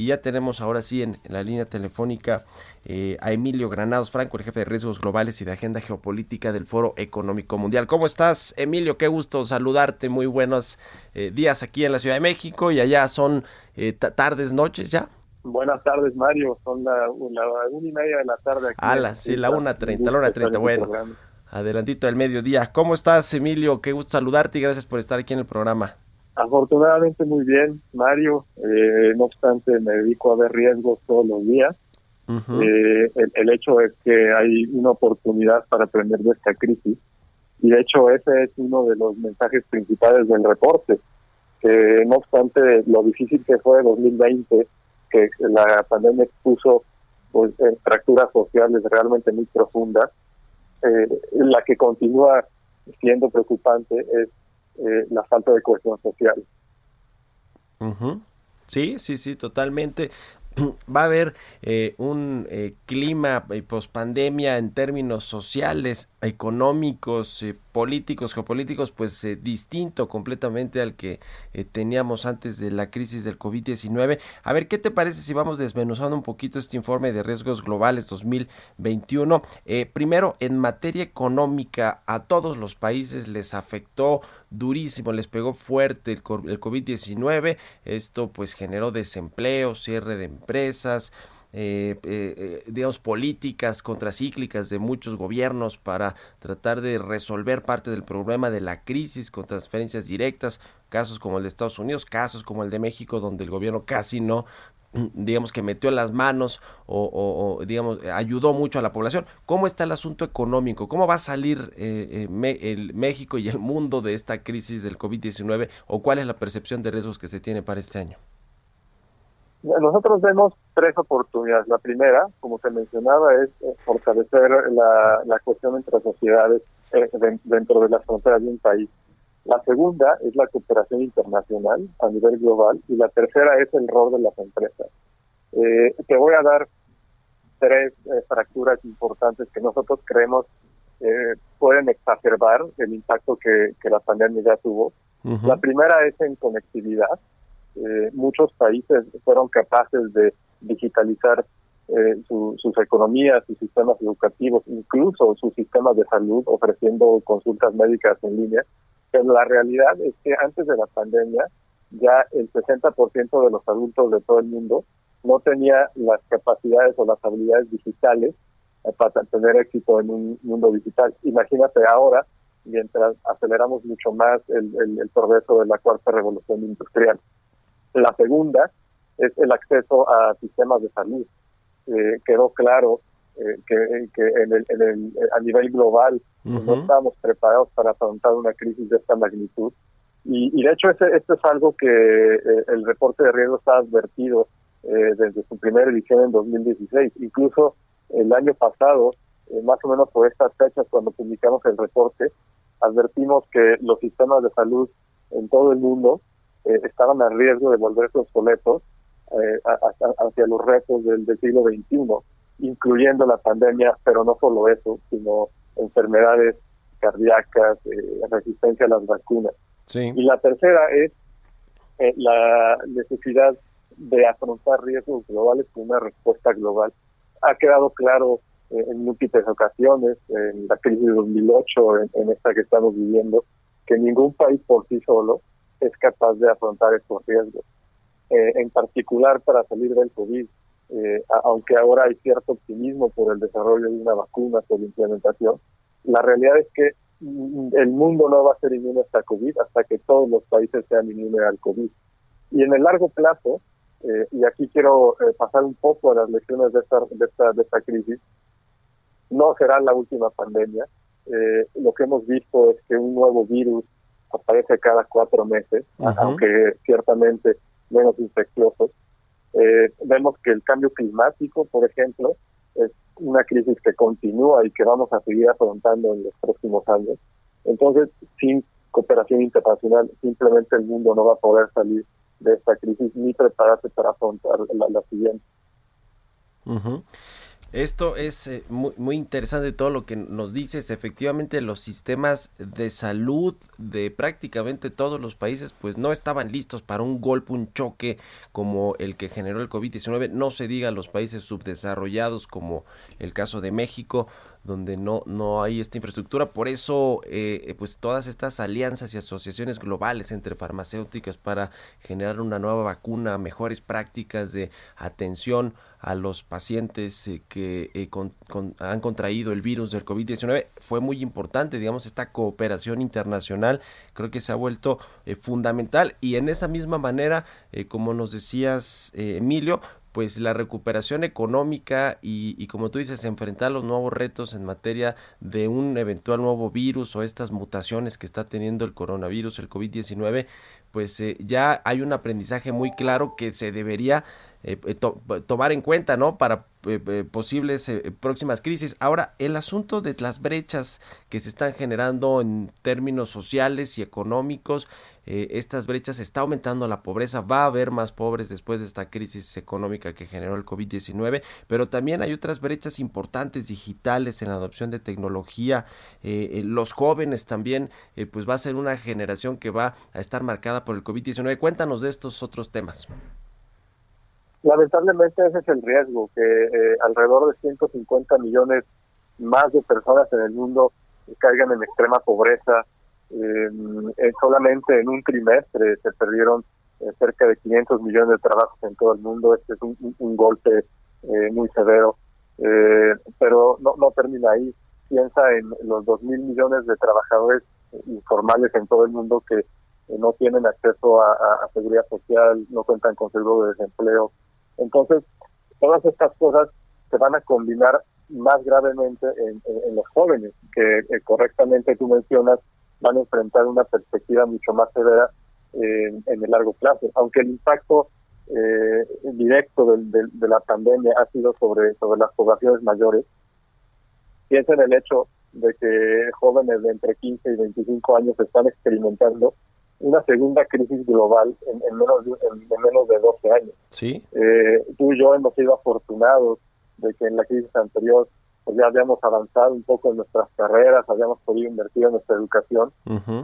Y ya tenemos ahora sí en, en la línea telefónica eh, a Emilio Granados Franco, el jefe de riesgos globales y de agenda geopolítica del Foro Económico Mundial. ¿Cómo estás, Emilio? Qué gusto saludarte. Muy buenos eh, días aquí en la Ciudad de México y allá son eh, ta- tardes, noches ya. Buenas tardes, Mario. Son la, la una y media de la tarde aquí. A la, sí, la una treinta, la una treinta, bueno. Programa. Adelantito del mediodía. ¿Cómo estás, Emilio? Qué gusto saludarte y gracias por estar aquí en el programa. Afortunadamente muy bien, Mario. Eh, no obstante, me dedico a ver riesgos todos los días. Eh, el, el hecho es que hay una oportunidad para aprender de esta crisis. Y de hecho ese es uno de los mensajes principales del reporte. Que no obstante lo difícil que fue 2020, que la pandemia expuso pues, eh, fracturas sociales realmente muy profundas, eh, la que continúa siendo preocupante es eh, la falta de cohesión social. Sí, sí, sí, totalmente. Va a haber eh, un eh, clima eh, pospandemia en términos sociales, económicos, eh, políticos, geopolíticos, pues eh, distinto completamente al que eh, teníamos antes de la crisis del COVID-19. A ver, ¿qué te parece si vamos desmenuzando un poquito este informe de riesgos globales 2021? Eh, primero, en materia económica, a todos los países les afectó durísimo, les pegó fuerte el COVID-19. Esto pues generó desempleo, cierre de empresas, eh, eh, eh, digamos, políticas contracíclicas de muchos gobiernos para tratar de resolver parte del problema de la crisis con transferencias directas, casos como el de Estados Unidos, casos como el de México, donde el gobierno casi no digamos que metió las manos o, digamos ayudó mucho a la población. ¿Cómo está el asunto económico? ¿Cómo va a salir eh, eh, el México y el mundo de esta crisis del COVID-19 o cuál es la percepción de riesgos que se tiene para este año? Nosotros vemos tres oportunidades. La primera, como te mencionaba, es eh, fortalecer la, la cuestión entre sociedades eh, den- dentro de las fronteras de un país. La segunda es la cooperación internacional a nivel global y la tercera es el rol de las empresas. Eh, te voy a dar tres eh, fracturas importantes que nosotros creemos pueden exacerbar el impacto que, que la pandemia ya tuvo. La primera es en conectividad. Eh, muchos países fueron capaces de digitalizar eh, su- sus economías, sus sistemas educativos, incluso sus sistemas de salud, ofreciendo consultas médicas en línea. Pero la realidad es que antes de la pandemia, ya el 60% de los adultos de todo el mundo no tenía las capacidades o las habilidades digitales eh, para tener éxito en un mundo digital. Imagínate ahora, mientras aceleramos mucho más el, el, el progreso de la cuarta revolución industrial. La segunda es el acceso a sistemas de salud. Eh, quedó claro eh, que, que en el, en el, a nivel global Ujú. no estábamos preparados para afrontar una crisis de esta magnitud. Y, y de hecho, ese, esto es algo que eh, el reporte de riesgos ha advertido eh, desde su primera edición en 2016. Incluso el año pasado, eh, más o menos por estas fechas, cuando publicamos el reporte, advertimos que los sistemas de salud en todo el mundo eh, estaban a riesgo de volverse obsoletos eh, a- a- hacia los retos del, del siglo XXI, incluyendo la pandemia, pero no solo eso, sino enfermedades cardíacas, eh, resistencia a las vacunas. Sí. Y la tercera es eh, la necesidad de afrontar riesgos globales con una respuesta global. Ha quedado claro eh, en múltiples ocasiones, en la crisis de 2008, en, en esta que estamos viviendo, que ningún país por sí solo es capaz de afrontar estos riesgos. Eh, en particular para salir del COVID, eh, aunque ahora hay cierto optimismo por el desarrollo de una vacuna, por implementación, la realidad es que mm, el mundo no va a ser inmune hasta COVID hasta que todos los países sean inmunes al COVID. Y en el largo plazo, eh, y aquí quiero eh, pasar un poco a las lecciones de esta, de esta, de esta crisis, no será la última pandemia. Eh, lo que hemos visto es que un nuevo virus aparece cada cuatro meses, aunque ciertamente menos infecciosos. Eh, vemos que el cambio climático, por ejemplo, es una crisis que continúa y que vamos a seguir afrontando en los próximos años. Entonces, sin cooperación internacional, simplemente el mundo no va a poder salir de esta crisis ni prepararse para afrontar la, siguiente. Esto es eh, muy, muy, interesante todo lo que nos dices. Efectivamente, los sistemas de salud de prácticamente todos los países pues no estaban listos para un golpe, un choque como el que generó el COVID-19. No se diga los países subdesarrollados como el caso de México donde no, no hay esta infraestructura. Por eso, eh, pues todas estas alianzas y asociaciones globales entre farmacéuticas para generar una nueva vacuna, mejores prácticas de atención a los pacientes eh, que eh, han contraído el virus del COVID-19 fue muy importante, digamos, esta cooperación internacional creo que se ha vuelto fundamental. Y en esa misma manera, como nos decías, Emilio, pues la recuperación económica y, como tú dices, enfrentar los nuevos retos en materia de un eventual nuevo virus o estas mutaciones que está teniendo el coronavirus, el COVID-19, pues eh, ya hay un aprendizaje muy claro que se debería eh, eh, tomar en cuenta, ¿no? Para posibles próximas crisis. Ahora, el asunto de las brechas que se están generando en términos sociales y económicos, estas brechas está aumentando la pobreza, va a haber más pobres después de esta crisis económica que generó el COVID-19, pero también hay otras brechas importantes digitales en la adopción de tecnología. los jóvenes también, pues va a ser una generación que va a estar marcada por el COVID-19. Cuéntanos de estos otros temas. Lamentablemente ese es el riesgo, que eh, alrededor de 150 millones más de personas en el mundo caigan en extrema pobreza. solamente en un trimestre se perdieron eh, cerca de 500 millones de trabajos en todo el mundo. Este es un, golpe eh, muy severo. pero no, termina ahí. Piensa en los 2 mil millones de trabajadores informales en todo el mundo que no tienen acceso a, seguridad social, no cuentan con seguro de desempleo. Entonces, todas estas cosas se van a combinar más gravemente en, los jóvenes, que eh, correctamente tú mencionas, van a enfrentar una perspectiva mucho más severa en el largo plazo. Aunque el impacto eh, directo de la pandemia ha sido sobre las poblaciones mayores, piensa en el hecho de que jóvenes de entre 15 y 25 años están experimentando una segunda crisis global en, menos, de, en, menos de 12 años. Sí. Eh, tú y yo hemos sido afortunados de que en la crisis anterior pues ya habíamos avanzado un poco en nuestras carreras, habíamos podido invertir en nuestra educación.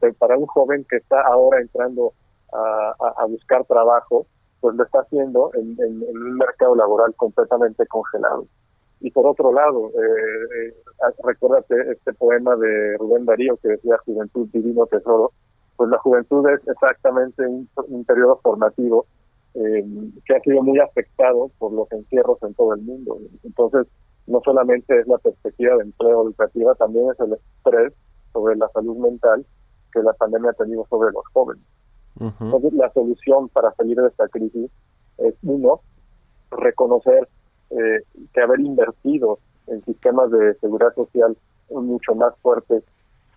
Pero para un joven que está ahora entrando a, buscar trabajo, pues lo está haciendo en, un mercado laboral completamente congelado. Y por otro lado, eh, eh, recuérdate este poema de Rubén Darío que decía Juventud Divino Tesoro, pues la juventud es exactamente un, periodo formativo eh, que ha sido muy afectado por los encierros en todo el mundo. Entonces, no solamente es la perspectiva de empleo educativa, también es el estrés sobre la salud mental que la pandemia ha tenido sobre los jóvenes. Entonces, la solución para salir de esta crisis es, uno, reconocer eh, que haber invertido en sistemas de seguridad social mucho más fuertes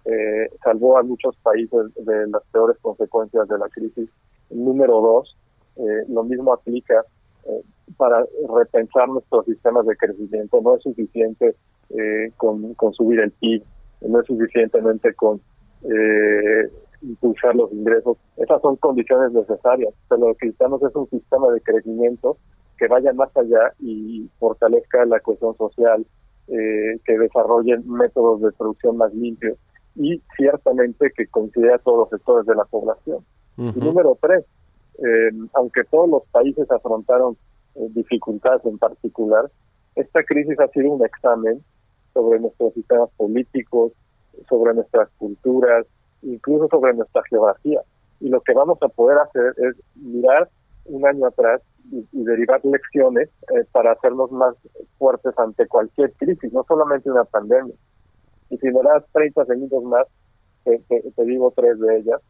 eh, salvó a muchos países de las peores consecuencias de la crisis. Número dos, eh, lo mismo aplica eh, para repensar nuestros sistemas de crecimiento. No es suficiente eh, con, con subir el PIB, no es suficientemente con impulsar los ingresos. Esas son condiciones necesarias, pero lo que necesitamos es un sistema de crecimiento que vaya más allá y fortalezca la cohesión social, que desarrollen métodos de producción más limpios y ciertamente que considera todos los sectores de la población. Y número tres, eh, aunque todos los países afrontaron eh, dificultades en particular, esta crisis ha sido un examen sobre nuestros sistemas políticos, sobre nuestras culturas, incluso sobre nuestra geografía. Y lo que vamos a poder hacer es mirar un año atrás y, derivar lecciones eh, para hacernos más fuertes ante cualquier crisis, no solamente una pandemia. Y si me das 30 segundos más, te, digo tres de ellas.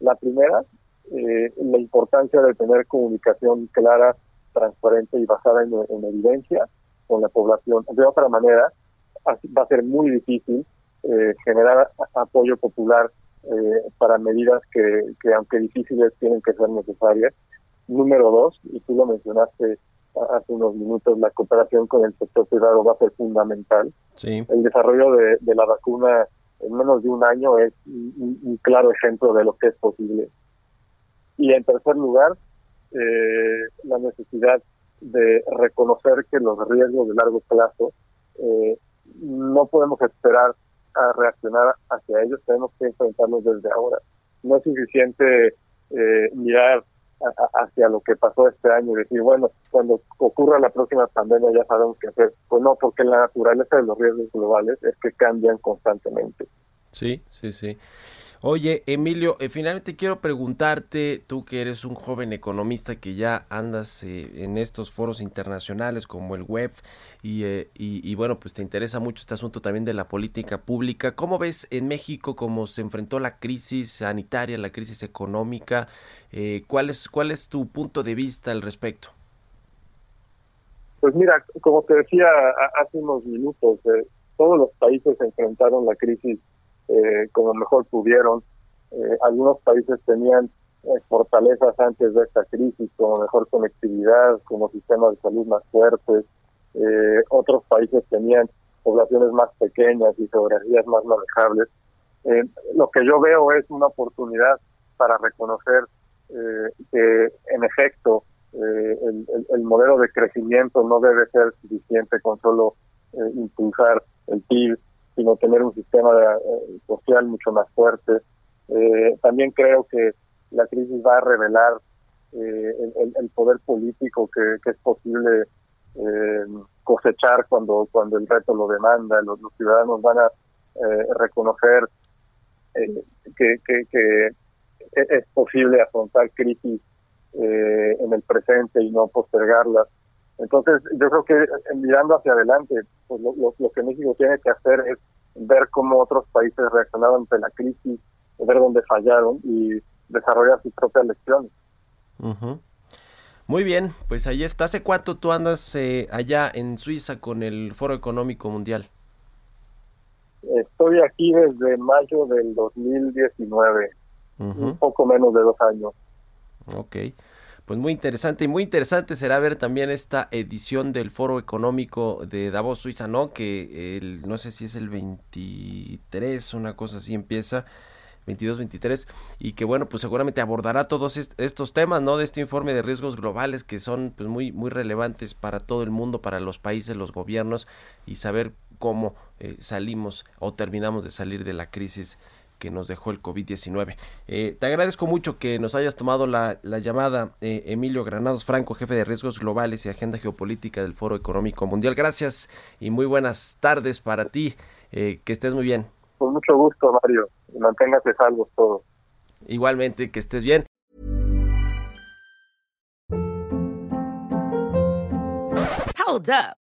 La primera, eh, la importancia de tener comunicación clara, transparente y basada en, evidencia con la población. De otra manera, va a ser muy difícil eh, generar apoyo popular eh, para medidas que, que, aunque difíciles, tienen que ser necesarias. Número dos, y tú lo mencionaste hace unos minutos, la cooperación con el sector privado va a ser fundamental. El desarrollo de, la vacuna en menos de un año es un, claro ejemplo de lo que es posible. Y en tercer lugar, eh, la necesidad de reconocer que los riesgos de largo plazo eh, no podemos esperar a reaccionar hacia ellos, tenemos que enfrentarlos desde ahora. No es suficiente eh, mirar hacia lo que pasó este año y decir, bueno, cuando ocurra la próxima pandemia ya sabemos qué hacer. Pues no, porque la naturaleza de los riesgos globales es que cambian constantemente. Sí, sí, sí. Oye, Emilio, eh, finalmente quiero preguntarte, tú que eres un joven economista que ya andas eh, en estos foros internacionales como el web eh, y, y, bueno, pues te interesa mucho este asunto también de la política pública. ¿Cómo ves en México cómo se enfrentó la crisis sanitaria, la crisis económica? ¿cuál, es, ¿Cuál es tu punto de vista al respecto? Pues mira, como te decía hace unos minutos, todos los países enfrentaron la crisis eh, como mejor pudieron. Eh, algunos países tenían eh, fortalezas antes de esta crisis, como mejor conectividad, como sistemas de salud más fuertes. Eh, otros países tenían poblaciones más pequeñas y geografías más manejables. lo que yo veo es una oportunidad para reconocer que, en efecto, el, el, modelo de crecimiento no debe ser suficiente con solo impulsar el PIB, sino tener un sistema eh, social mucho más fuerte. Eh, también creo que la crisis va a revelar eh, el, poder político que, es posible cosechar cuando cuando el reto lo demanda. Los, ciudadanos van a reconocer que, que, es posible afrontar crisis en el presente y no postergarlas. Entonces, yo creo que eh, mirando hacia adelante, pues lo, que México tiene que hacer es ver cómo otros países reaccionaron ante la crisis, ver dónde fallaron y desarrollar sus propias lecciones. Muy bien, pues ahí está. ¿Hace cuánto tú andas eh, allá en Suiza con el Foro Económico Mundial? Estoy aquí desde mayo del 2019, un poco menos de dos años. Ok pues muy interesante y muy interesante será ver también esta edición del Foro Económico de Davos, Suiza, ¿no? Que el, no sé si es el 23, una cosa así empieza. 22, 23 y que bueno pues seguramente abordará todos estos temas no de este informe de riesgos globales que son pues muy muy relevantes para todo el mundo para los países los gobiernos y saber cómo eh, salimos o terminamos de salir de la crisis que nos dejó el COVID-19. Eh, te agradezco mucho que nos hayas tomado la, llamada, eh, Emilio Granados Franco, jefe de riesgos globales y agenda geopolítica del Foro Económico Mundial. Gracias y muy buenas tardes para ti. Eh, que estés muy bien. Con mucho gusto, Mario. Y manténgase salvos todos. Igualmente, que estés bien. Hold up.